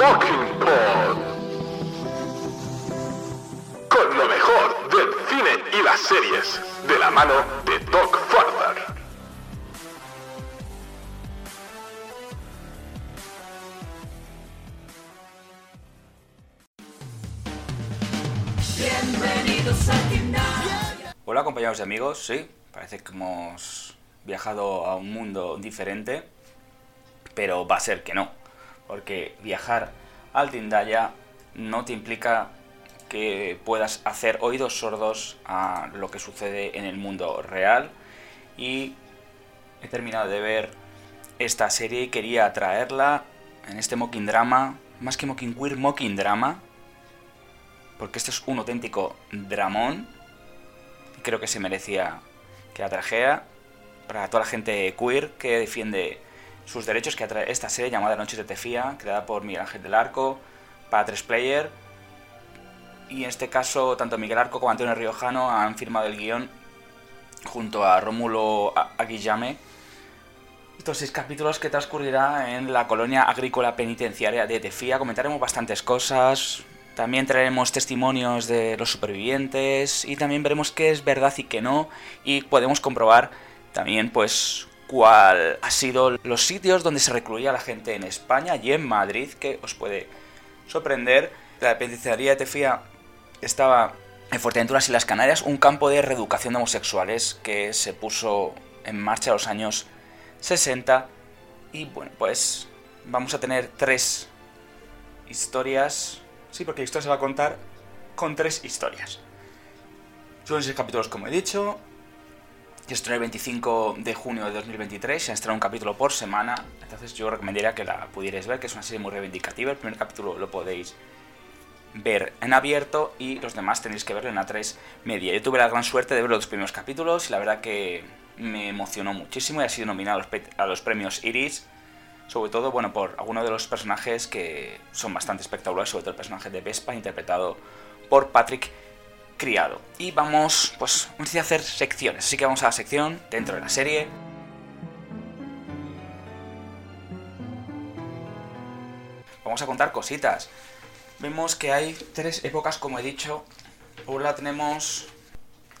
Es Mockingbird. Con lo mejor del cine y las series, de la mano de Doc Farber. Hola compañeros y amigos, sí, parece que hemos viajado a un mundo diferente, pero va a ser que no, porque viajar al Tindaya no te implica que puedas hacer oídos sordos a lo que sucede en el mundo real. Y he terminado de ver esta serie y quería traerla en este mocking drama, más que mocking queer, mocking drama, porque este es un auténtico dramón. Creo que se merecía que la trajera. Para toda la gente queer que defiende sus derechos, que atrae esta serie llamada Noches de Tefía, creada por Miguel Ángel del Arco, para tres player. Y en este caso, tanto Miguel Arco como Antonio Riojano han firmado el guion junto a Rómulo Aguillame. Estos seis capítulos que transcurrirá en la colonia agrícola penitenciaria de Tefía. Comentaremos bastantes cosas, también traeremos testimonios de los supervivientes y también veremos qué es verdad y qué no y podemos comprobar también pues cuál ha sido los sitios donde se recluía la gente en España y en Madrid que os puede sorprender. La penitenciaría de Tefía estaba en Fuerteventura y las Canarias, un campo de reeducación de homosexuales que se puso en marcha en los años 60 y bueno pues vamos a tener tres historias Sí, porque la historia se va a contar con tres historias. Son seis capítulos, como he dicho. Y estrenó el 25 de junio de 2023. Se estrenado un capítulo por semana. Entonces yo recomendaría que la pudierais ver, que es una serie muy reivindicativa. El primer capítulo lo podéis ver en abierto y los demás tenéis que verlo en A3 media. Yo tuve la gran suerte de ver los primeros capítulos y la verdad que me emocionó muchísimo y ha sido nominado a los premios Iris sobre todo, bueno, por algunos de los personajes que son bastante espectaculares, sobre todo el personaje de Vespa, interpretado por Patrick Criado. Y vamos, pues, a hacer secciones, así que vamos a la sección dentro de la serie. Vamos a contar cositas. Vemos que hay tres épocas, como he dicho. Por lado tenemos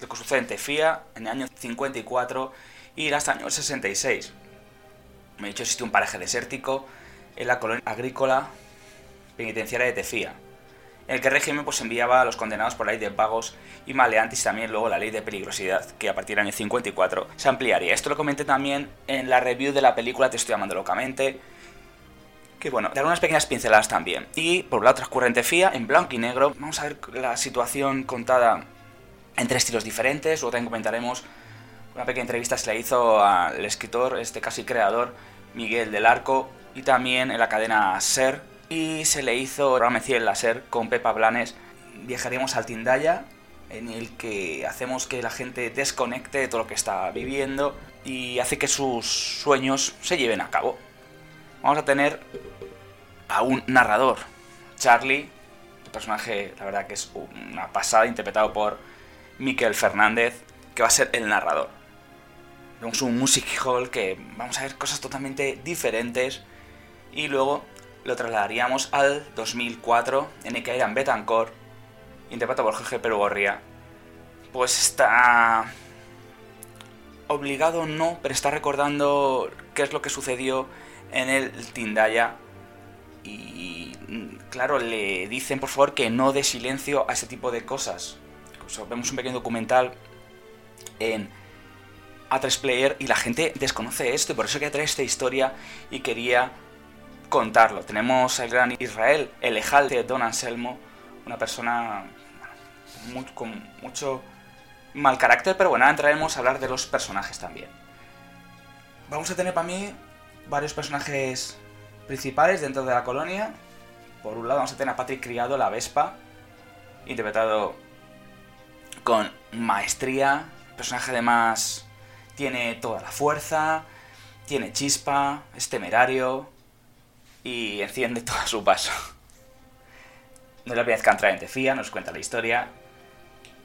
lo que sucede en Tefía en el año 54 y hasta el año 66 me he dicho, existe un paraje desértico en la colonia agrícola penitenciaria de Tefía, el que el régimen pues, enviaba a los condenados por la ley de vagos y maleantes y también luego la ley de peligrosidad, que a partir del año 54 se ampliaría. Esto lo comenté también en la review de la película Te estoy llamando locamente, que bueno, dar unas pequeñas pinceladas también. Y por la otra transcurre Tefía, en blanco y negro. Vamos a ver la situación contada en tres estilos diferentes, luego también comentaremos una pequeña entrevista se le hizo al escritor, este casi creador, Miguel del Arco, y también en la cadena SER, y se le hizo programa en la SER con Pepa Blanes. Viajaremos al Tindaya, en el que hacemos que la gente desconecte de todo lo que está viviendo y hace que sus sueños se lleven a cabo. Vamos a tener a un narrador, Charlie, el personaje, la verdad que es una pasada, interpretado por Miquel Fernández, que va a ser el narrador. Vemos un music hall que vamos a ver cosas totalmente diferentes y luego lo trasladaríamos al 2004 en el que Aidan Betancourt, interpretado por Jorge Perugorría, pues está obligado no, pero está recordando qué es lo que sucedió en el Tindaya. Y claro, le dicen por favor que no dé silencio a ese tipo de cosas. vemos un pequeño documental en a 3 player y la gente desconoce esto y por eso quería traer esta historia y quería contarlo. Tenemos al gran Israel, el ejal de Don Anselmo, una persona con mucho mal carácter, pero bueno, ahora entraremos a hablar de los personajes también. Vamos a tener para mí varios personajes principales dentro de la colonia. Por un lado vamos a tener a Patrick Criado, la Vespa, interpretado con maestría. El personaje además tiene toda la fuerza, tiene chispa, es temerario y enciende todo a su paso. No es la primera vez que entra en Tefía, nos cuenta la historia.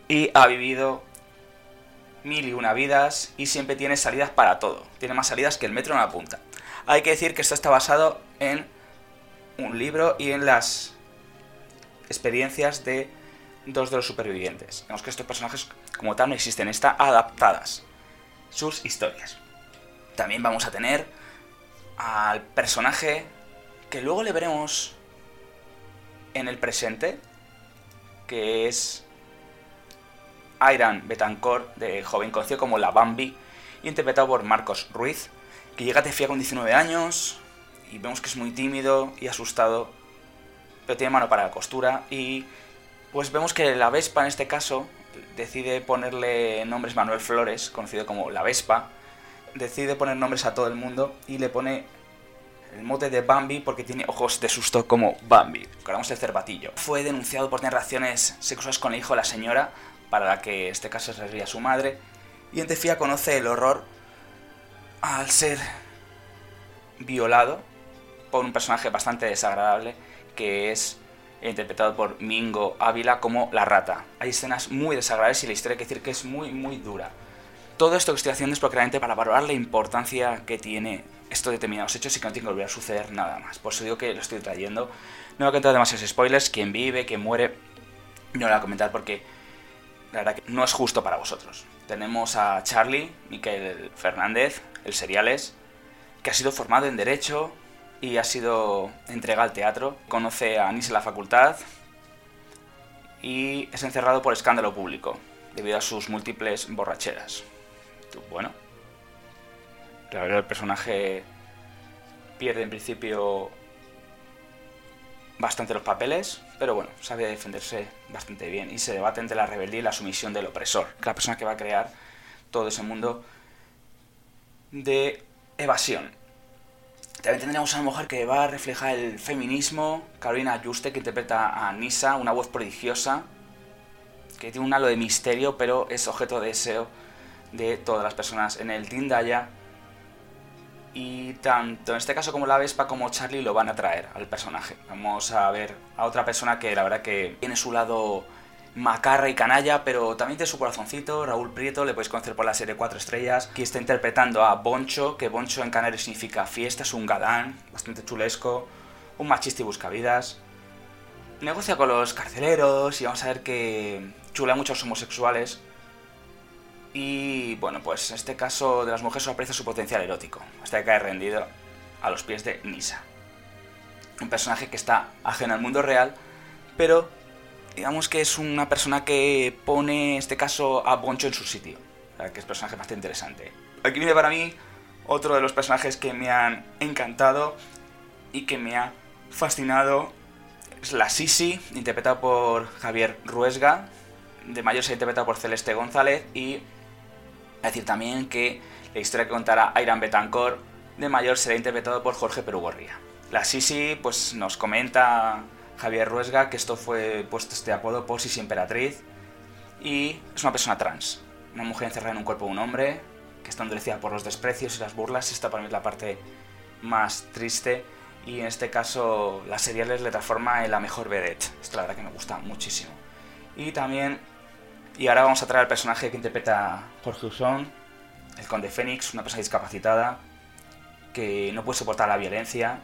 Y ha vivido mil y una vidas y siempre tiene salidas para todo. Tiene más salidas que el metro en la punta. Hay que decir que esto está basado en un libro y en las experiencias de dos de los supervivientes. Vemos que estos personajes como tal no existen, están adaptadas sus historias. También vamos a tener al personaje que luego le veremos en el presente, que es Iran Betancourt, de joven conocido como la Bambi, interpretado por Marcos Ruiz, que llega a Tefía con 19 años y vemos que es muy tímido y asustado, pero tiene mano para la costura y pues vemos que la Vespa en este caso decide ponerle nombres Manuel Flores, conocido como la Vespa, decide poner nombres a todo el mundo y le pone el mote de Bambi porque tiene ojos de susto como Bambi. Recordamos el cervatillo. Fue denunciado por tener relaciones sexuales con el hijo de la señora, para la que en este caso sería su madre, y en Tefía conoce el horror al ser violado por un personaje bastante desagradable que es interpretado por Mingo Ávila como la rata. Hay escenas muy desagradables y la historia hay que decir que es muy muy dura. Todo esto que estoy haciendo es realmente para valorar la importancia que tiene estos determinados hechos y que no tiene que volver a suceder nada más. Por eso digo que lo estoy trayendo. No voy a contar demasiados spoilers, quién vive, quién muere, no lo voy a comentar porque la verdad que no es justo para vosotros. Tenemos a Charlie, Miquel Fernández, el Seriales, que ha sido formado en Derecho y ha sido entregado al teatro. Conoce a Anis en la facultad y es encerrado por escándalo público debido a sus múltiples borracheras. Bueno, la verdad el personaje pierde en principio bastante los papeles, pero bueno, sabe defenderse bastante bien y se debate entre la rebeldía y la sumisión del opresor, la persona que va a crear todo ese mundo de evasión. También tendremos a una mujer que va a reflejar el feminismo, Carolina Juste, que interpreta a Nisa, una voz prodigiosa, que tiene un halo de misterio, pero es objeto de deseo de todas las personas en el Tindaya y tanto en este caso como la Vespa como Charlie lo van a traer al personaje. Vamos a ver a otra persona que la verdad que tiene su lado macarra y canalla, pero también tiene su corazoncito, Raúl Prieto, le podéis conocer por la serie 4 estrellas, que está interpretando a Boncho, que Boncho en canario significa fiesta, es un galán, bastante chulesco, un machista y buscavidas. Negocia con los carceleros y vamos a ver que chula mucho a homosexuales, y bueno, pues en este caso de las mujeres aprecia su potencial erótico, hasta que cae rendido a los pies de Nisa. Un personaje que está ajeno al mundo real, pero digamos que es una persona que pone en este caso a Boncho en su sitio, que es un personaje bastante interesante. Aquí viene para mí otro de los personajes que me han encantado y que me ha fascinado. Es la Sisi, interpretada por Javier Ruesga. De mayor se ha interpretado por Celeste González y decir también que la historia que contará Airan Betancourt de mayor será interpretado por Jorge Perugorría. La Sisi pues, nos comenta Javier Ruesga que esto fue puesto este apodo por Sisi Emperatriz y es una persona trans, una mujer encerrada en un cuerpo de un hombre que está endurecida por los desprecios y las burlas. Esta para mí es la parte más triste y en este caso las seriales le transforma en la mejor vedette. Esto la verdad que me gusta muchísimo. Y también y ahora vamos a traer al personaje que interpreta Jorge Usón, el conde Fénix, una persona discapacitada que no puede soportar la violencia,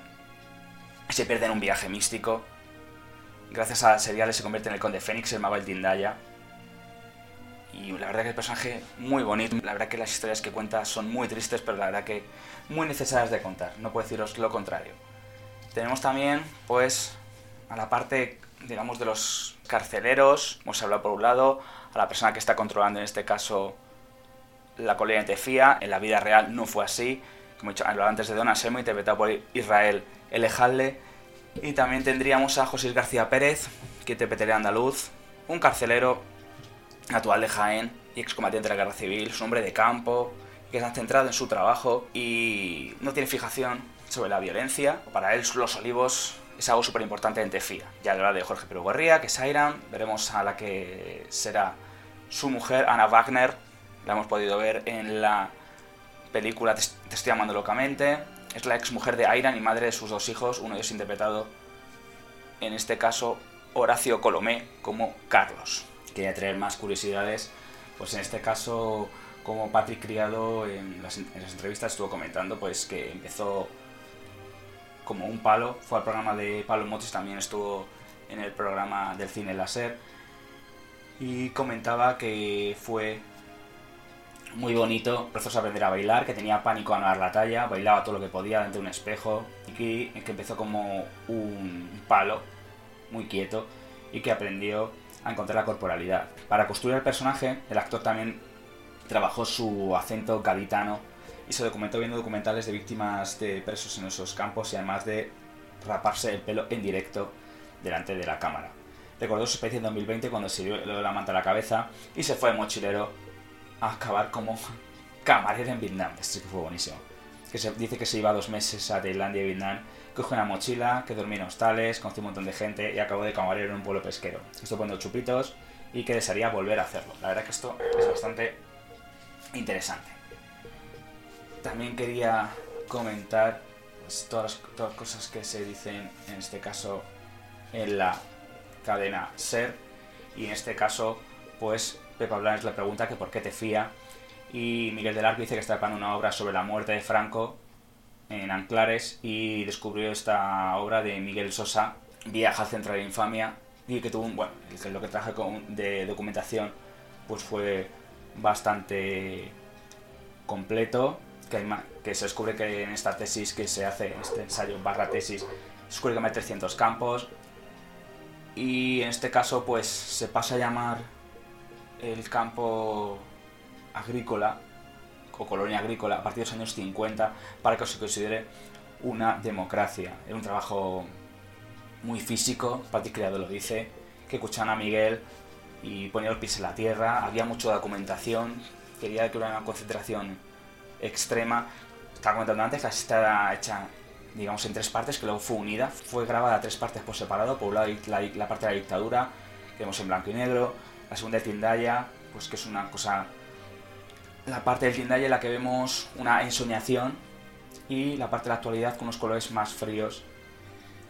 se pierde en un viaje místico. Gracias a seriales se convierte en el conde Fénix, el mago del Tindaya. Y la verdad que el personaje muy bonito. La verdad que las historias que cuenta son muy tristes, pero la verdad que muy necesarias de contar. No puedo deciros lo contrario. Tenemos también, pues, a la parte, digamos, de los carceleros. Hemos hablado por un lado, a la persona que está controlando, en este caso, la colonia de Tefía. En la vida real no fue así. Como he dicho antes de Don Asemo, interpretado por Israel Elejalde. Y también tendríamos a José García Pérez, que interpretaría andaluz, un carcelero natural de Jaén y excombatiente de la guerra civil, es un hombre de campo, que está centrado en su trabajo y no tiene fijación sobre la violencia. Para él los olivos es algo súper importante en Tefía. Ya habla de Jorge Pérez Guerría, que es Airan, veremos a la que será su mujer, Ana Wagner, la hemos podido ver en la película Te, estoy amando locamente, es la ex mujer de Airan y madre de sus dos hijos, uno de ellos interpretado, en este caso, Horacio Colomé como Carlos. Quería traer más curiosidades, pues en este caso como Patrick Criado en las, entrevistas estuvo comentando pues que empezó como un palo, fue al programa de Palo Motis, también estuvo en el programa del cine láser y comentaba que fue muy bonito, a aprender a bailar, que tenía pánico a no dar la talla, bailaba todo lo que podía delante de un espejo y que, que empezó como un palo muy quieto y que aprendió a encontrar la corporalidad. Para construir el personaje, el actor también trabajó su acento gaditano y se documentó viendo documentales de víctimas de presos en esos campos y además de raparse el pelo en directo delante de la cámara. Recordó su especie en 2020 cuando se dio la manta a la cabeza y se fue de mochilero a acabar como camarero en Vietnam. Esto que fue buenísimo. Que se dice que se iba dos meses a Tailandia y Vietnam, cogió una mochila, que dormía en hostales, conoció un montón de gente y acabó de camarero en un pueblo pesquero. Estuvo poniendo chupitos y que desearía volver a hacerlo. La verdad que esto es bastante interesante. También quería comentar pues, todas, las, cosas que se dicen en este caso en la cadena SER. Y en este caso pues Pepa Blanes le pregunta que por qué te fía. Y Miguel del Arco dice que está preparando una obra sobre la muerte de Franco en Anclares y descubrió esta obra de Miguel Sosa, Viaja al centro de infamia y que tuvo un, bueno, lo que traje de documentación pues fue bastante completo, que, se descubre que en esta tesis que se hace, este ensayo barra tesis, descubre que hay 300 campos, y en este caso pues se pasa a llamar el campo agrícola o colonia agrícola a partir de los años 50 para que se considere una democracia. Era un trabajo muy físico, Pati Criado lo dice, que escuchaban a Miguel y ponía los pies en la tierra, había mucha documentación, quería que hubiera una concentración extrema. Estaba comentando antes, la está hecha, digamos, en tres partes, que luego fue unida, fue grabada tres partes por separado, por un lado la, parte de la dictadura, que vemos en blanco y negro, la segunda de Tindaya, pues que es una cosa... La parte del Tindaya en la que vemos una ensoñación y la parte de la actualidad con unos colores más fríos.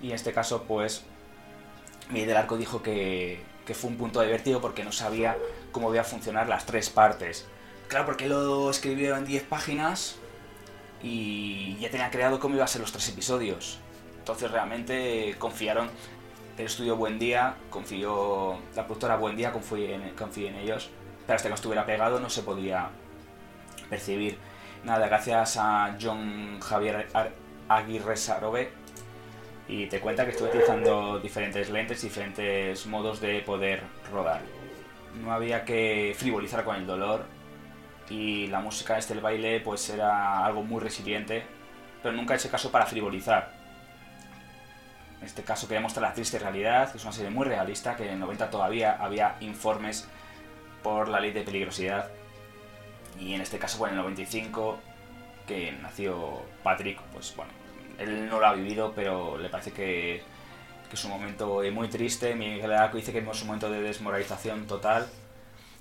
Y en este caso, pues, Miguel del Arco dijo que, que fue un punto divertido porque no sabía cómo iba a funcionar las tres partes. Claro, porque lo escribió en 10 páginas y ya tenía creado cómo iban a ser los tres episodios. Entonces realmente confiaron el estudio Buen Día, confió la productora Buen Día, en, en ellos, pero hasta que no estuviera pegado no se podía percibir nada. Gracias a John Javier Aguirre Sarobe y te cuenta que estuve utilizando diferentes lentes, diferentes modos de poder rodar. No había que frivolizar con el dolor y la música este, el baile, pues era algo muy resiliente, pero nunca ese caso para frivolizar. En este caso quería mostrar la triste realidad, que es una serie muy realista, que en el 90 todavía había informes por la ley de peligrosidad. Y en este caso, bueno, en el 95, que nació Patrick, pues bueno, él no lo ha vivido, pero le parece que, es un momento muy triste. Miguel Arco dice que es un momento de desmoralización total,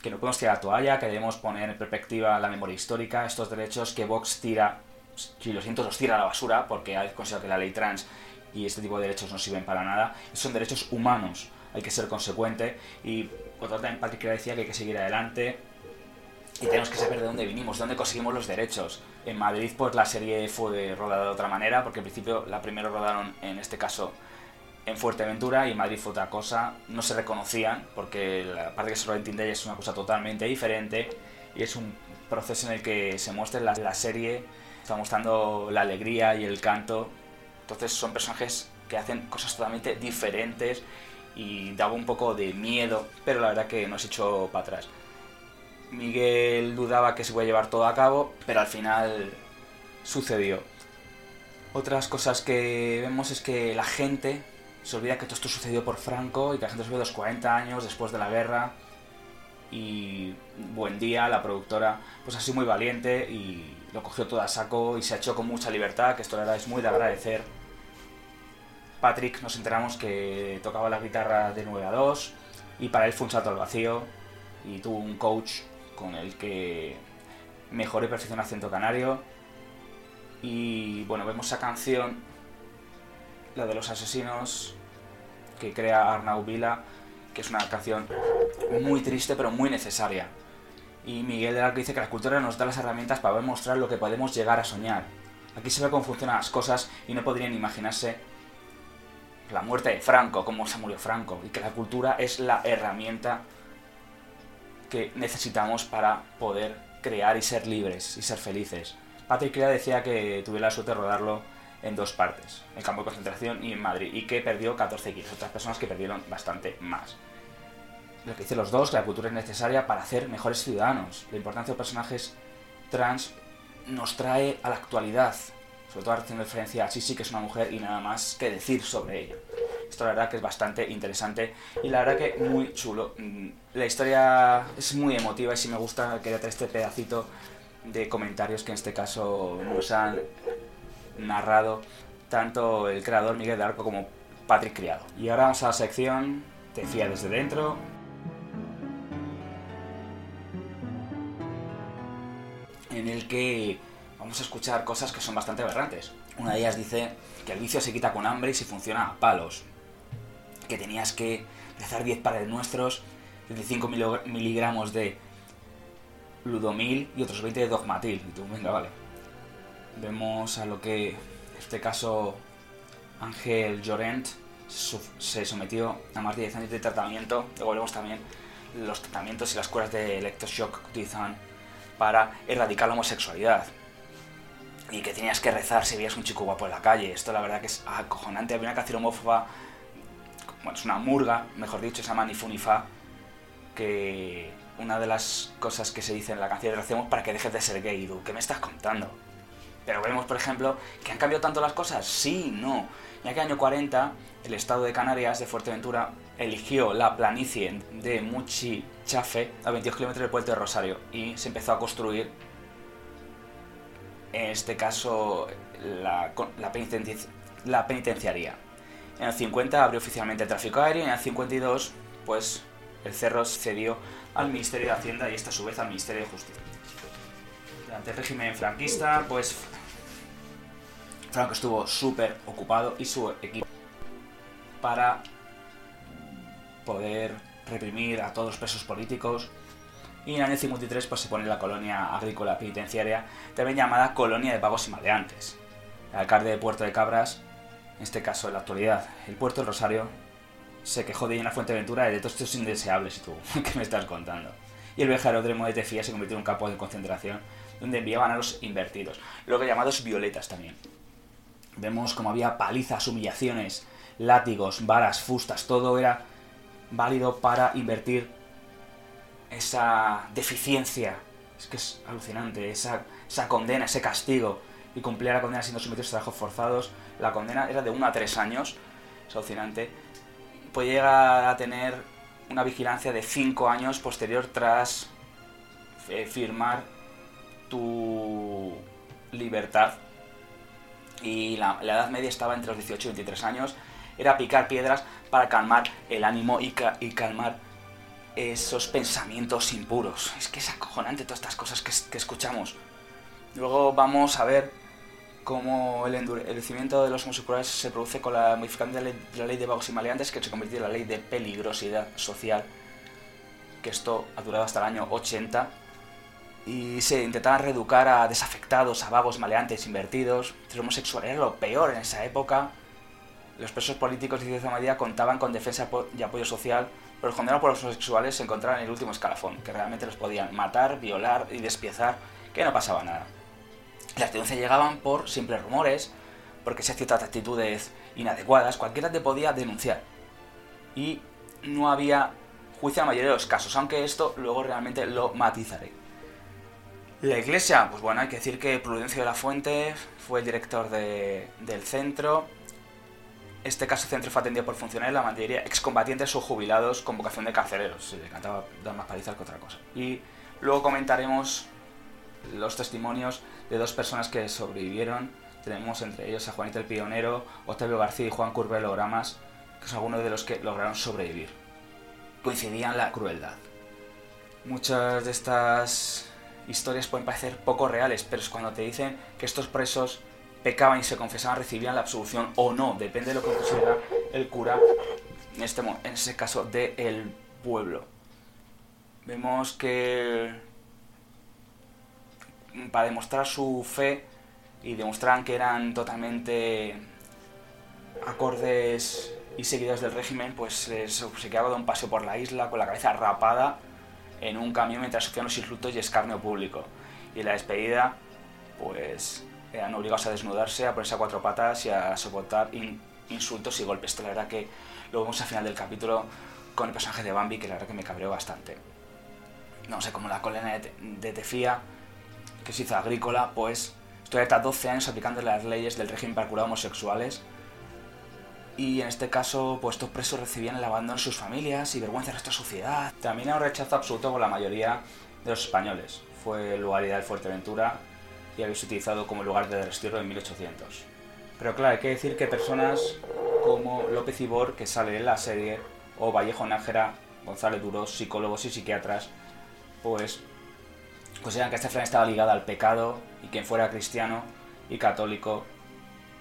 que no podemos tirar la toalla, que debemos poner en perspectiva la memoria histórica, estos derechos que Vox tira, si lo siento, los tira a la basura, porque ha considerado que la ley trans y este tipo de derechos no sirven para nada. Son derechos humanos, hay que ser consecuente. Y otra también Patrick decía que hay que seguir adelante, y tenemos que saber de dónde vinimos, de dónde conseguimos los derechos. En Madrid, pues la serie fue rodada de otra manera, porque al principio la primera rodaron, en este caso, en Fuerteventura y en Madrid fue otra cosa. No se reconocían, porque la parte que se en Tinder es una cosa totalmente diferente y es un proceso en el que se muestra la, la serie, está mostrando la alegría y el canto. Entonces son personajes que hacen cosas totalmente diferentes y daba un poco de miedo, pero la verdad que nos echó para atrás. Miguel dudaba que se iba a llevar todo a cabo, pero al final sucedió. Otras cosas que vemos es que la gente se olvida que todo esto sucedió por Franco y que la gente se ve los 40 años después de la guerra. y buen día, la productora, pues así muy valiente y lo cogió todo a saco y se ha hecho con mucha libertad, que esto la verdad es muy de agradecer. Patrick nos enteramos que tocaba la guitarra de 9 a 2 y para él fue un salto al vacío y tuvo un coach con el que mejoró y perfeccionó el acento canario y bueno, vemos esa canción, la de los asesinos, que crea Arnau Vila, que es una canción muy triste pero muy necesaria. Y Miguel de Arco dice que la cultura nos da las herramientas para mostrar lo que podemos llegar a soñar. Aquí se ve cómo funcionan las cosas y no podrían imaginarse la muerte de Franco, cómo se murió Franco, y que la cultura es la herramienta que necesitamos para poder crear y ser libres y ser felices. Patrick Crea decía que tuve la suerte de rodarlo en dos partes, en campo de concentración y en Madrid, y que perdió 14 kilos. Otras personas que perdieron bastante más. Lo que dicen los dos, que la cultura es necesaria para hacer mejores ciudadanos. La importancia de personajes trans nos trae a la actualidad, sobre todo haciendo referencia a Sisi, que es una mujer, y nada más que decir sobre ella. Esto la verdad que es bastante interesante y la verdad que muy chulo. Mm, la historia es muy emotiva y si me gusta quería traer este pedacito de comentarios que en este caso nos han narrado tanto el creador Miguel de Arco como Patrick Criado. Y ahora vamos a la sección Te fía desde dentro. En el que vamos a escuchar cosas que son bastante aberrantes. Una de ellas dice que el vicio se quita con hambre y si funciona a palos. Que tenías que rezar 10 pares nuestros, 25 miligramos de Ludomil y otros 20 de Dogmatil. Y tú, venga, vale. Vemos a lo que, en este caso, Ángel Llorent se sometió a más de 10 años de tratamiento. Luego vemos también los tratamientos y las curas de electroshock que utilizan para erradicar la homosexualidad. Y que tenías que rezar si veías un chico guapo en la calle. Esto la verdad que es acojonante. Había una canción homófoba, bueno, es una murga, mejor dicho, se llama Nifunifa, que una de las cosas que se dice en la canción lo hacemos para que dejes de ser gay, ¿Qué me estás contando? Pero vemos, por ejemplo, que han cambiado tanto las cosas. Sí, no. Ya que año 40, el estado de Canarias, de Fuerteventura, eligió la planicie de Muchichafe a 22 kilómetros del puerto de Rosario y se empezó a construir, en este caso, la, la, la penitenciaría. En el 50 abrió oficialmente el tráfico aéreo y en el 52, pues, el cerro cedió al Ministerio de Hacienda y esta a su vez al Ministerio de Justicia. Durante el régimen franquista, pues Franco estuvo súper ocupado y su equipo para poder reprimir a todos los presos políticos. Y en el año 53 pues, se pone la colonia agrícola penitenciaria, también llamada Colonia de Pagos y Maleantes. El alcalde de Puerto de Cabras, en este caso en la actualidad, el Puerto del Rosario, se quejó de Fuente Fuenteventura de todos estos indeseables, y tú, ¿qué me estás contando? Y el aeródromo de Tefía se convirtió en un campo de concentración donde enviaban a los invertidos, luego llamados violetas también. Vemos como había palizas, humillaciones, látigos, varas, fustas, todo era válido para invertir esa deficiencia. Es que es alucinante, esa, esa condena, ese castigo. Y cumplía la condena siendo sometidos a trabajos forzados. La condena era de 1 a 3 años. Es alucinante puede llegar a tener una vigilancia de 5 años posterior tras eh, firmar tu libertad. Y la, edad media estaba entre los 18 y 23 años. Era picar piedras para calmar el ánimo y, calmar esos pensamientos impuros. Es que es acojonante todas estas cosas que, escuchamos. Luego vamos a ver cómo el endurecimiento de los homosexuales se produce con la modificación de la ley de, vagos y maleantes, que se convirtió en la ley de peligrosidad social, que esto ha durado hasta el año 80, y se intentaba reeducar a desafectados, a vagos, maleantes, invertidos. El homosexual era lo peor en esa época. Los presos políticos de cierta medida contaban con defensa y apoyo social, pero el por los homosexuales se encontraban en el último escalafón, que realmente los podían matar, violar y despiezar, que no pasaba nada. Las denuncias llegaban por simples rumores, porque se ciertas actitudes inadecuadas, cualquiera te podía denunciar. Y no había juicio en la mayoría de los casos, aunque esto luego realmente lo matizaré. La iglesia, pues bueno, hay que decir que Prudencio de la Fuente fue el director del centro Este caso centro fue atendido por funcionarios, la mayoría excombatientes o jubilados con vocación de carceleros. Se le encantaba dar más palizas que otra cosa. Y luego comentaremos los testimonios de dos personas que sobrevivieron. Tenemos entre ellos a Juanito el Pionero, Octavio García y Juan Curbelo Gramas, que son algunos de los que lograron sobrevivir. Coincidían la crueldad. Muchas de estas historias pueden parecer poco reales, pero es cuando te dicen que estos presos pecaban y se confesaban, recibían la absolución o no, depende de lo que considera el cura, en, este, en ese caso, del pueblo. Vemos que para demostrar su fe y demostraran que eran totalmente acordes y seguidores del régimen, pues se quedaba de un paseo por la isla con la cabeza rapada en un camión mientras sufrían los insultos y escarnio público. Y en la despedida, pues eran obligados a desnudarse, a ponerse a cuatro patas y a soportar insultos y golpes. Esto la verdad que lo vemos al final del capítulo con el personaje de Bambi, que la verdad que me cabreó bastante. No sé, como la colena de, Tefía, que se hizo agrícola, pues estoy hasta 12 años aplicando las leyes del régimen para curar homosexuales. Y en este caso, pues estos presos recibían el abandono de sus familias y vergüenza de esta sociedad. También hay un rechazo absoluto por la mayoría de los españoles. Fue lugar de Fuerteventura y habéis utilizado como lugar de destierro en 1800. Pero claro, hay que decir que personas como López Ibor, que sale en la serie, o Vallejo Nájera, González Duros, psicólogos y psiquiatras, pues consideran que esta enfermedad estaba ligada al pecado y quien fuera cristiano y católico,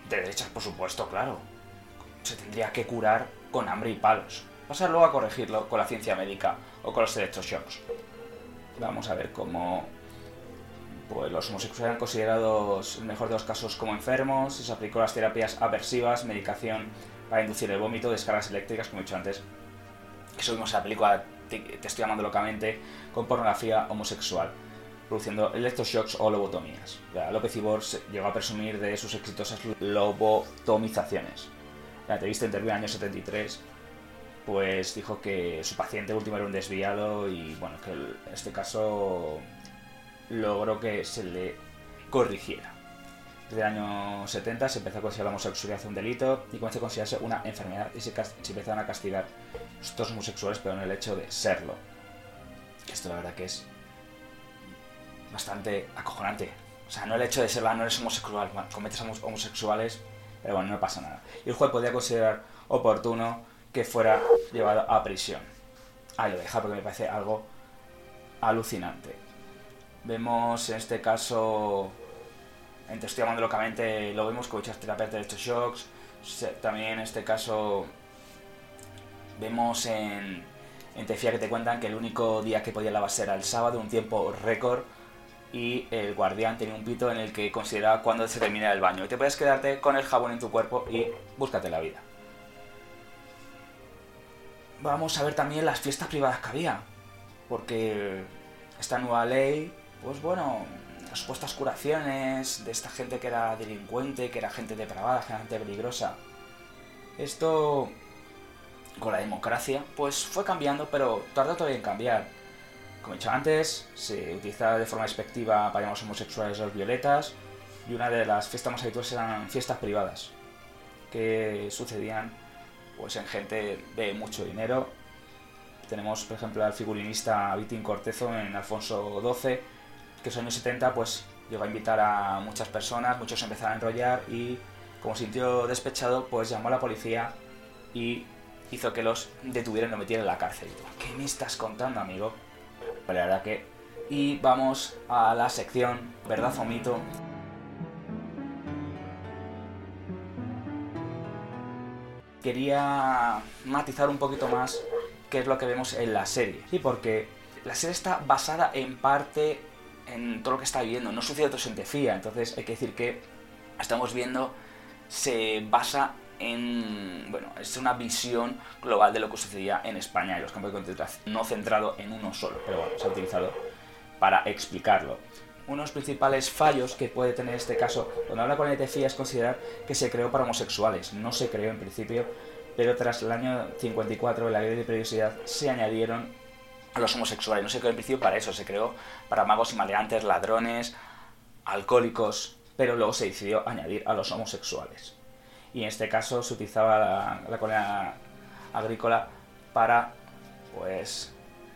de derechas por supuesto, claro, se tendría que curar con hambre y palos. Pasar luego a corregirlo con la ciencia médica o con los electroshocks. Vamos a ver cómo pues los homosexuales eran considerados, en el mejor de los casos, como enfermos y se aplicó las terapias aversivas, medicación para inducir el vómito, descargas eléctricas, como he dicho antes. Eso vimos en la película Te estoy llamando locamente, con pornografía homosexual, produciendo electroshocks o lobotomías. López Ibor llegó a presumir de sus exitosas lobotomizaciones. La entrevista intervino en el año 73 pues dijo que su paciente último era un desviado y bueno, que en este caso logró que se le corrigiera. Desde el año 70 se empezó a considerar la homosexualidad un delito y comenzó a considerarse una enfermedad y se, empezaron a castigar los homosexuales, pero en el hecho de serlo. Esto la verdad que es bastante acojonante. O sea, no el hecho de serlo, no eres homosexual, cometes homosexuales, pero bueno, no pasa nada. Y el juez podía considerar oportuno que fuera llevado a prisión. Ahí lo deja porque me parece algo alucinante. Vemos en este caso, en Estoy llamando locamente, lo vemos con muchas terapias de electroshocks. También en este caso vemos en, en Tefía que te cuentan que el único día que podía lavarse era el sábado, un tiempo récord. Y el guardián tenía un pito en el que consideraba cuándo se termina el baño. Y te puedes quedarte con el jabón en tu cuerpo y búscate la vida. Vamos a ver también las fiestas privadas que había. Porque esta nueva ley pues bueno, las supuestas curaciones de esta gente que era delincuente, que era gente depravada, gente peligrosa. Esto, con la democracia, pues fue cambiando, pero tardó todavía en cambiar. Como he dicho antes, se utilizaba de forma despectiva para los homosexuales los violetas, y una de las fiestas más habituales eran fiestas privadas, que sucedían pues en gente de mucho dinero. Tenemos, por ejemplo, al figurinista Vitín Cortezo en Alfonso XII, que en los años 70 pues llegó a invitar a muchas personas, muchos empezaron a enrollar y como sintió despechado pues llamó a la policía y hizo que los detuvieran y lo metieran en la cárcel. ¿Qué me estás contando, amigo? Pero la verdad que... Y vamos a la sección ¿Verdad o mito? Quería matizar un poquito más qué es lo que vemos en la serie. Y porque la serie está basada en parte en todo lo que está viviendo. No sucede todo en Tefía, entonces hay que decir que estamos viendo se basa en, bueno, es una visión global de lo que sucedía en España y los campos de concentración, no centrado en uno solo, pero bueno, se ha utilizado para explicarlo. Uno de los principales fallos que puede tener este caso, cuando habla con el Tefía, es considerar que se creó para homosexuales. No se creó en principio, pero tras el año 54, en la ley de periodicidad, se añadieron a los homosexuales. No se creó en principio para eso, se creó para magos y maleantes, ladrones, alcohólicos, pero luego se decidió añadir a los homosexuales. Y en este caso se utilizaba la, la agrícola para pues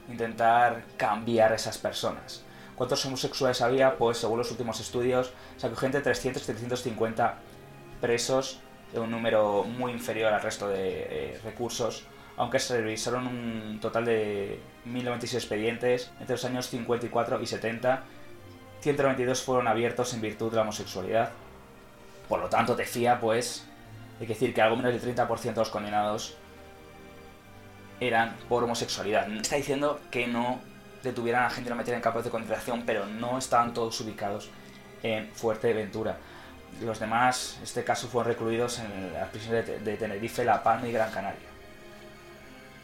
intentar cambiar esas personas. ¿Cuántos homosexuales había? Pues según los últimos estudios, se acogió entre 300 y 350 presos, un número muy inferior al resto de eh, recursos, aunque se revisaron un total de 1096 expedientes entre los años 54 y 70. 192 fueron abiertos en virtud de la homosexualidad. Por lo tanto, decía, pues, que decir que algo menos del 30% de los condenados eran por homosexualidad. Está diciendo que no detuvieran a gente lo metieran en campos de concentración, pero no estaban todos ubicados en Fuerteventura. Los demás, en este caso, fueron recluidos en las prisiones de Tenerife, La Palma y Gran Canaria.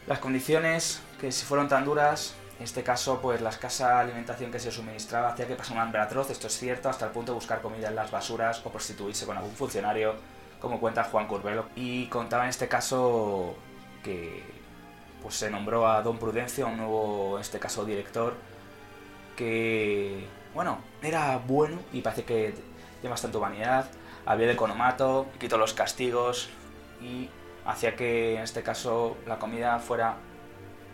Las condiciones que si fueron tan duras, en este caso, pues la escasa alimentación que se suministraba hacía que pasara un hambre atroz, esto es cierto, hasta el punto de buscar comida en las basuras o prostituirse con algún funcionario, como cuenta Juan Curbelo. Y contaba en este caso que pues se nombró a Don Prudencio, un nuevo, en este caso, director, que, bueno, era bueno y parece que tiene bastante humanidad, había de economato, quitó los castigos y hacía que, en este caso, la comida fuera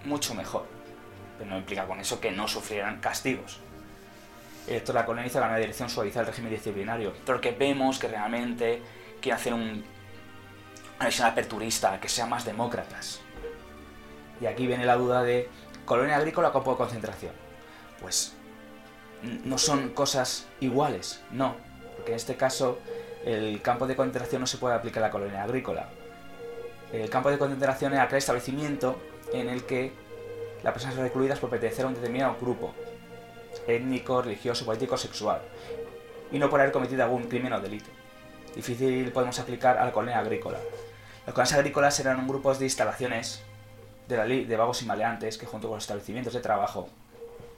mucho mejor. Pero no implica con eso que no sufrieran castigos. Esto la colonia hizo la nueva dirección suavizar el régimen disciplinario, pero que vemos que realmente quiere hacer un, una visión aperturista, que sea más demócratas. Y aquí viene la duda de colonia agrícola o campo de concentración. Pues no son cosas iguales, no. Porque en este caso el campo de concentración no se puede aplicar a la colonia agrícola. El campo de concentración era aquel establecimiento en el que las personas recluidas por pertenecer a un determinado grupo étnico, religioso, político, sexual y no por haber cometido algún crimen o delito. Difícil podemos aplicar a la colonia agrícola. Las colonias agrícolas eran grupos de instalaciones de la de vagos y maleantes que junto con los establecimientos de trabajo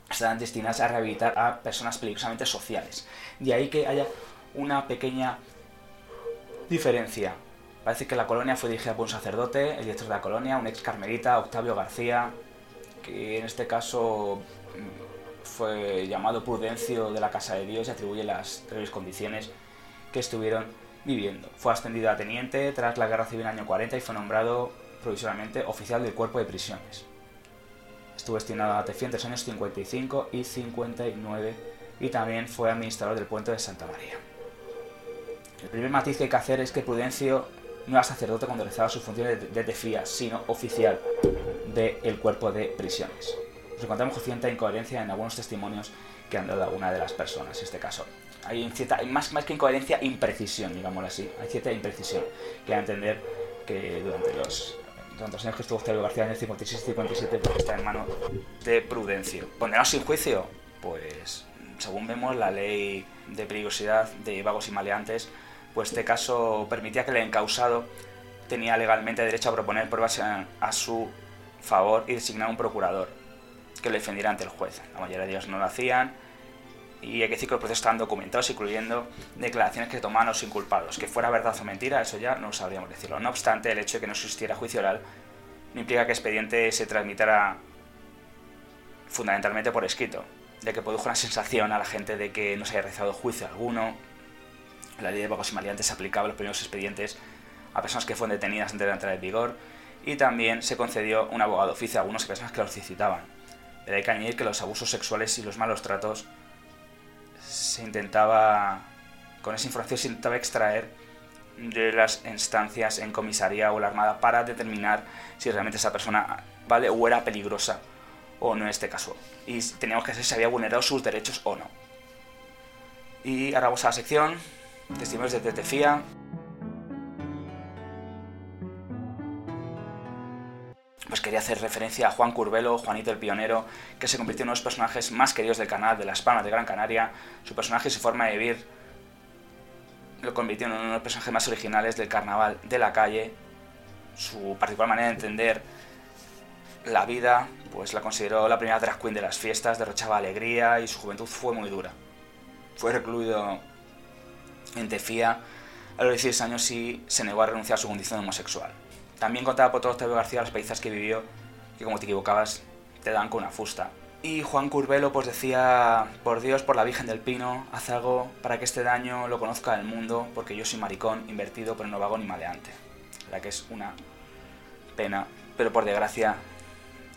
están destinadas a rehabilitar a personas peligrosamente sociales. De ahí que haya una pequeña diferencia. Parece que la colonia fue dirigida por un sacerdote, el director de la colonia, un ex carmelita, Octavio García, que en este caso mm, fue llamado Prudencio de la Casa de Dios y atribuye las tres condiciones que estuvieron viviendo. Fue ascendido a teniente tras la Guerra Civil año 40 y fue nombrado provisionalmente oficial del cuerpo de prisiones. Estuvo destinado a Tefía entre los años 55 y 59 y también fue administrador del puente de Santa María. El primer matiz que hay que hacer es que Prudencio no era sacerdote cuando realizaba sus funciones de Tefía, sino oficial del cuerpo de prisiones. Nos encontramos con cierta incoherencia en algunos testimonios que han dado alguna de las personas en este caso. Hay, cierta, más, más que incoherencia, imprecisión, digámoslo así. Hay cierta imprecisión que a entender que durante los durante los años que estuvo Octavio García en el 56 57 porque está en manos de Prudencio. Condenado sin juicio, pues según vemos la ley de peligrosidad de vagos y maleantes, pues este caso permitía que el encausado tenía legalmente derecho a proponer pruebas a, su favor y designar un procurador que lo defendiera ante el juez. La mayoría de ellos no lo hacían y hay que decir que los procesos estaban documentados, incluyendo declaraciones que tomaban los inculpados. Que fuera verdad o mentira, eso ya no sabríamos decirlo. No obstante, el hecho de que no existiera juicio oral no implica que el expediente se transmitara fundamentalmente por escrito, ya que produjo una sensación a la gente de que no se haya realizado juicio alguno. La ley de vagos y maleantes se aplicaba a los primeros expedientes a personas que fueron detenidas antes de entrar en vigor y también se concedió un abogado oficio a algunas personas que lo solicitaban. Pero hay que añadir que los abusos sexuales y los malos tratos se intentaba, con esa información se intentaba extraer de las instancias en comisaría o la armada para determinar si realmente esa persona vale o era peligrosa o no en este caso. Y teníamos que saber si había vulnerado sus derechos o no. Y ahora vamos a la sección Testimonios de Tetefía. Pues quería hacer referencia a Juan Curbelo, Juanito el Pionero, que se convirtió en uno de los personajes más queridos del canal de Las Palmas de Gran Canaria. Su personaje y su forma de vivir lo convirtió en uno de los personajes más originales del carnaval de la calle. Su particular manera de entender la vida, pues la consideró la primera drag queen de las fiestas, derrochaba alegría y su juventud fue muy dura. Fue recluido en Tefía a los 16 años y se negó a renunciar a su condición homosexual. También contaba por todo Octavio García las paisas que vivió, que como te equivocabas, te dan con una fusta. Y Juan Curbelo pues decía, por Dios, por la Virgen del Pino, haz algo para que este daño lo conozca el mundo, porque yo soy maricón, invertido, pero no vago ni maleante. La que es una pena, pero por desgracia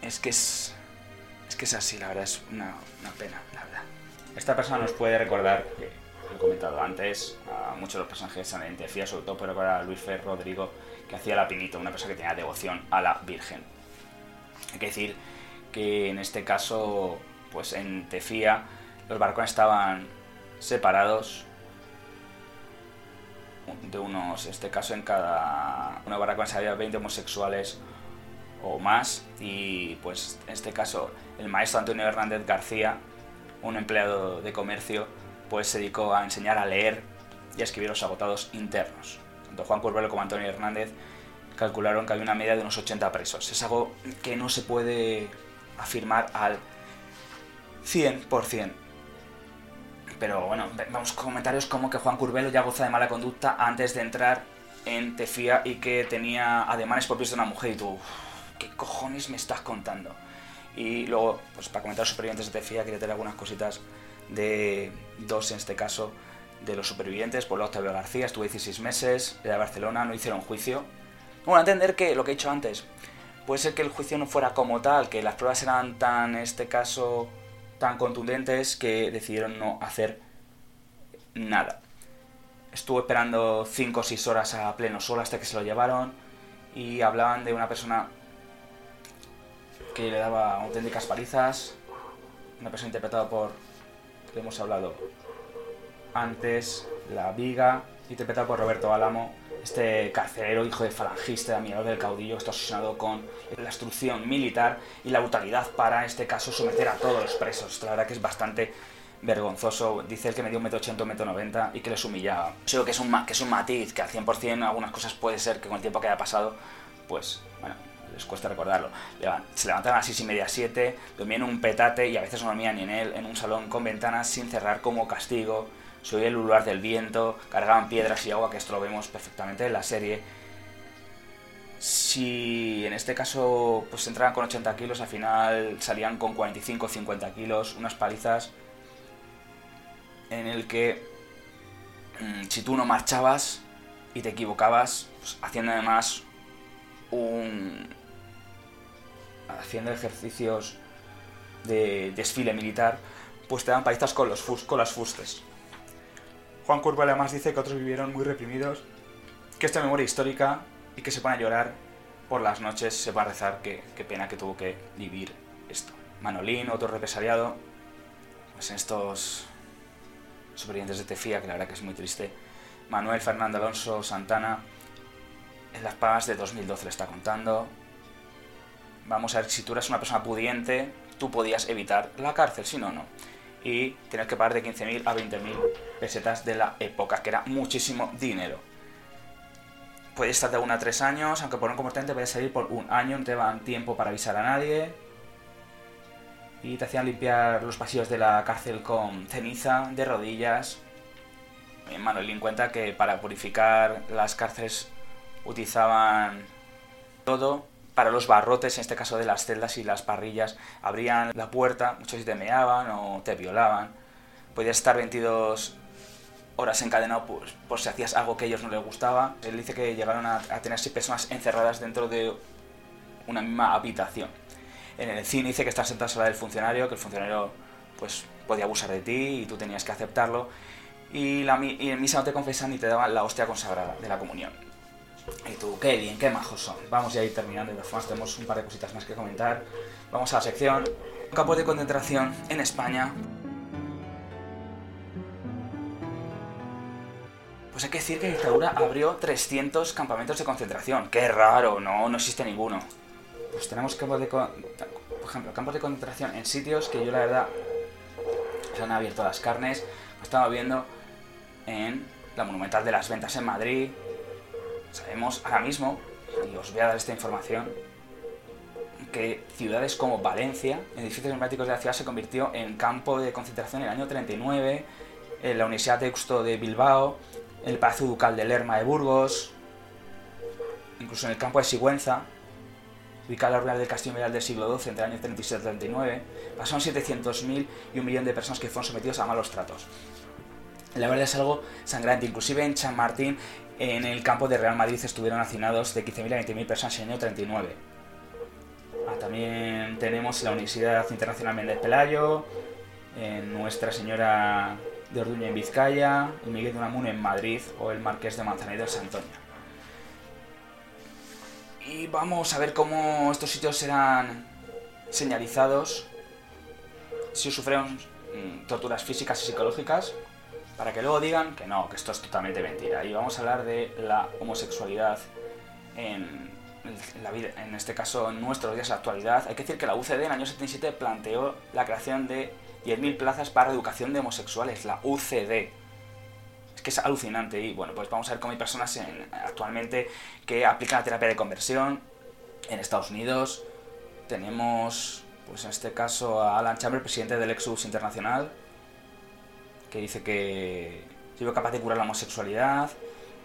es que es, es que es así, la verdad, es una, una pena, la verdad. Esta persona nos puede recordar, que he comentado antes, a muchos de los personajes de Tefía, sobre todo puede recordar a Luis Fer Rodrigo, que hacía la pinito, una persona que tenía devoción a la Virgen. Hay que decir que en este caso, pues en Tefía, los barcones estaban separados de unos, en este caso en cada una barracones había 20 homosexuales o más y pues en este caso el maestro Antonio Hernández García, un empleado de comercio, pues se dedicó a enseñar a leer y a escribir los agotados internos. Juan Curbelo como Antonio Hernández calcularon que había una media de unos 80 presos. Es algo que no se puede afirmar al 100%. Pero bueno, vamos comentarios como que Juan Curbelo ya goza de mala conducta antes de entrar en Tefía y que tenía ademanes propios de una mujer y tú, ¿qué cojones me estás contando? Y luego, pues para comentar los supervivientes de Tefía, quería tener algunas cositas de dos en este caso, de los supervivientes. Por Octavio García, estuvo 16 meses, de Barcelona, no hicieron juicio. Bueno, entender que lo que he dicho antes, puede ser que el juicio no fuera como tal, que las pruebas eran tan, en este caso, tan contundentes que decidieron no hacer nada. Estuvo esperando 5 o 6 horas a pleno sol hasta que se lo llevaron y hablaban de una persona que le daba auténticas palizas, una persona interpretada por, que hemos hablado antes, La Viga, interpretada por Roberto Álamo, este carcelero, hijo de falangista, admirador del caudillo, está obsesionado con la instrucción militar y la brutalidad para, en este caso, someter a todos los presos. La verdad que es bastante vergonzoso. Dice el que me dio un metro ochenta, un metro noventa y que les humillaba. Creo que es un, que es un matiz, que al 100% algunas cosas puede ser que con el tiempo que haya pasado, pues, bueno, les cuesta recordarlo. Se levantaban a las 6 y media, 7, dormían en un petate y a veces no dormían ni en él, en un salón con ventanas sin cerrar como castigo se oía el ulular del viento, cargaban piedras y agua, que esto lo vemos perfectamente en la serie. Si en este caso pues entraban con 80 kilos, al final salían con 45 50 kilos, unas palizas en el que mm, si tú no marchabas y te equivocabas, pues, haciendo además un... haciendo ejercicios de desfile militar, pues te dan palizas con, los con las fustes. Juan Curva además dice que otros vivieron muy reprimidos, que esta memoria histórica y que se pone a llorar por las noches, se va a rezar qué, pena que tuvo que vivir esto. Manolín, otro represaliado, pues estos supervivientes de Tefía, que la verdad que es muy triste. Manuel Fernando Alonso Santana, en las pagas de 2012 le está contando. Vamos a ver, si tú eras una persona pudiente, tú podías evitar la cárcel, si no, no y tienes que pagar de 15.000 a 20.000 pesetas de la época, que era muchísimo dinero. Puedes estar de 1 a 3 años, aunque por un comportamiento puedes salir por un año, no te dan tiempo para avisar a nadie. Y te hacían limpiar los pasillos de la cárcel con ceniza, de rodillas. En cuenta que para purificar las cárceles utilizaban todo para los barrotes, en este caso de las celdas y las parrillas, abrían la puerta, muchos te meaban o te violaban. Podías estar 22 horas encadenado pues, por si hacías algo que a ellos no les gustaba. Él dice que llegaron a, tener seis personas encerradas dentro de una misma habitación. En el cine dice que estás sentado a la del funcionario, que el funcionario pues podía abusar de ti y tú tenías que aceptarlo. Y, la, y en misa no te confesan ni te daban la hostia consagrada de la comunión. Y tú, qué bien, qué majos son. Vamos ya a ir terminando, de todas tenemos un par de cositas más que comentar. Vamos a la sección campos de concentración en España. Pues hay que decir que la dictadura abrió 300 campamentos de concentración. Qué raro, no, no existe ninguno. Pues tenemos campos de... Por ejemplo, campos de concentración en sitios que yo la verdad se han abierto las carnes. Lo estaba viendo en la Monumental de las Ventas en Madrid, Sabemos ahora mismo, y os voy a dar esta información, que ciudades como Valencia, edificios emblemáticos de la ciudad, se convirtió en campo de concentración en el año 39, en la Universidad Eusto de Bilbao, en el Palacio Ducal de Lerma de Burgos, incluso en el campo de Sigüenza, ubicada en la del castillo medieval del siglo XII, entre el año 37 y 39, pasaron 700.000 y un millón de personas que fueron sometidos a malos tratos. La verdad es algo sangrante, inclusive en Chamartín, en el campo de Real Madrid, estuvieron hacinados de 15.000 a 20.000 personas año 39. Ah, también tenemos la Universidad Internacional Méndez Pelayo, en Nuestra Señora de Orduña en Vizcaya, y Miguel de Unamuno en Madrid o el Marqués de Manzanares en Santoña. Y vamos a ver cómo estos sitios serán señalizados si sufrieron mm, torturas físicas y psicológicas, para que luego digan que no, que esto es totalmente mentira. Y vamos a hablar de la homosexualidad en, la vida, en este caso en nuestros días de la actualidad. Hay que decir que la UCD en el año 77 planteó la creación de 10.000 plazas para educación de homosexuales, la UCD. Es que es alucinante y bueno, pues vamos a ver cómo hay personas en, actualmente que aplican la terapia de conversión en Estados Unidos. Tenemos, pues en este caso, a Alan Chambers, presidente del Exus Internacional, que dice que ha sido capaz de curar la homosexualidad.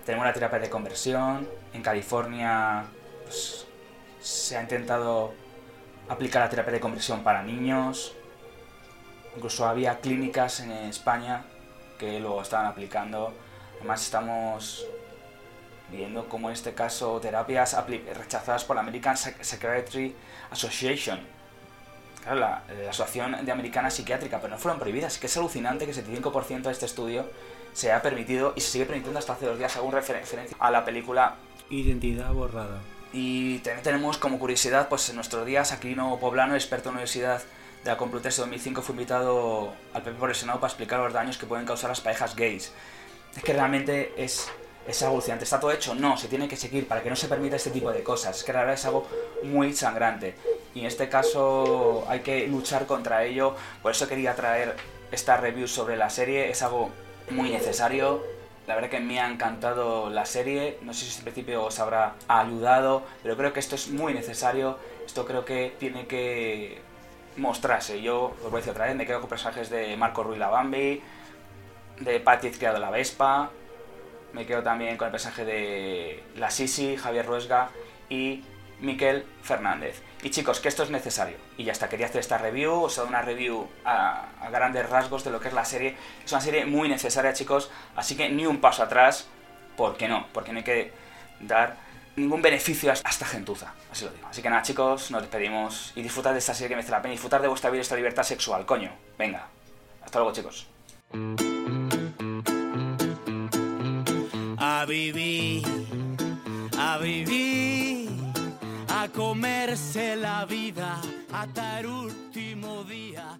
Tenemos la terapia de conversión. En California pues, se ha intentado aplicar la terapia de conversión para niños. Incluso había clínicas en España que lo estaban aplicando. Además estamos viendo como en este caso terapias rechazadas por la American Psychiatry Association, claro, la, Asociación de Americana Psiquiátrica, pero no fueron prohibidas. Que es alucinante que el 75% de este estudio se ha permitido y se sigue permitiendo hasta hace dos días, según referencia a la película Identidad borrada. Y también tenemos como curiosidad, pues en nuestros días, Aquino Poblano, experto en la Universidad de la Complutense 2005, fue invitado al PP por el Senado para explicar los daños que pueden causar las parejas gays. Es que realmente es, es alucinante. ¿Está todo hecho? No, se tiene que seguir para que no se permita este tipo de cosas. Es que la verdad es algo muy sangrante. Y en este caso hay que luchar contra ello. Por eso quería traer esta review sobre la serie. Es algo muy necesario. La verdad que me ha encantado la serie. No sé si en principio os habrá ayudado, pero creo que esto es muy necesario. Esto creo que tiene que mostrarse. Yo, os voy a decir otra vez, me quedo con personajes de Marco Ruiz Bambi de Patrick Criado la Vespa. Me quedo también con el personaje de la Sisi, Javier Ruesga y Miquel Fernández. Y chicos, que esto es necesario. Y ya está, quería hacer esta review, os sea, una review a, grandes rasgos de lo que es la serie. Es una serie muy necesaria, chicos, así que ni un paso atrás, ¿por qué no? Porque no hay que dar ningún beneficio a esta gentuza, así lo digo. Así que nada, chicos, nos despedimos y disfrutad de esta serie que me hace la pena, disfrutar de vuestra vida esta libertad sexual, coño. Venga, hasta luego, chicos. a vivir, a vivir, comerse la vida hasta el último día.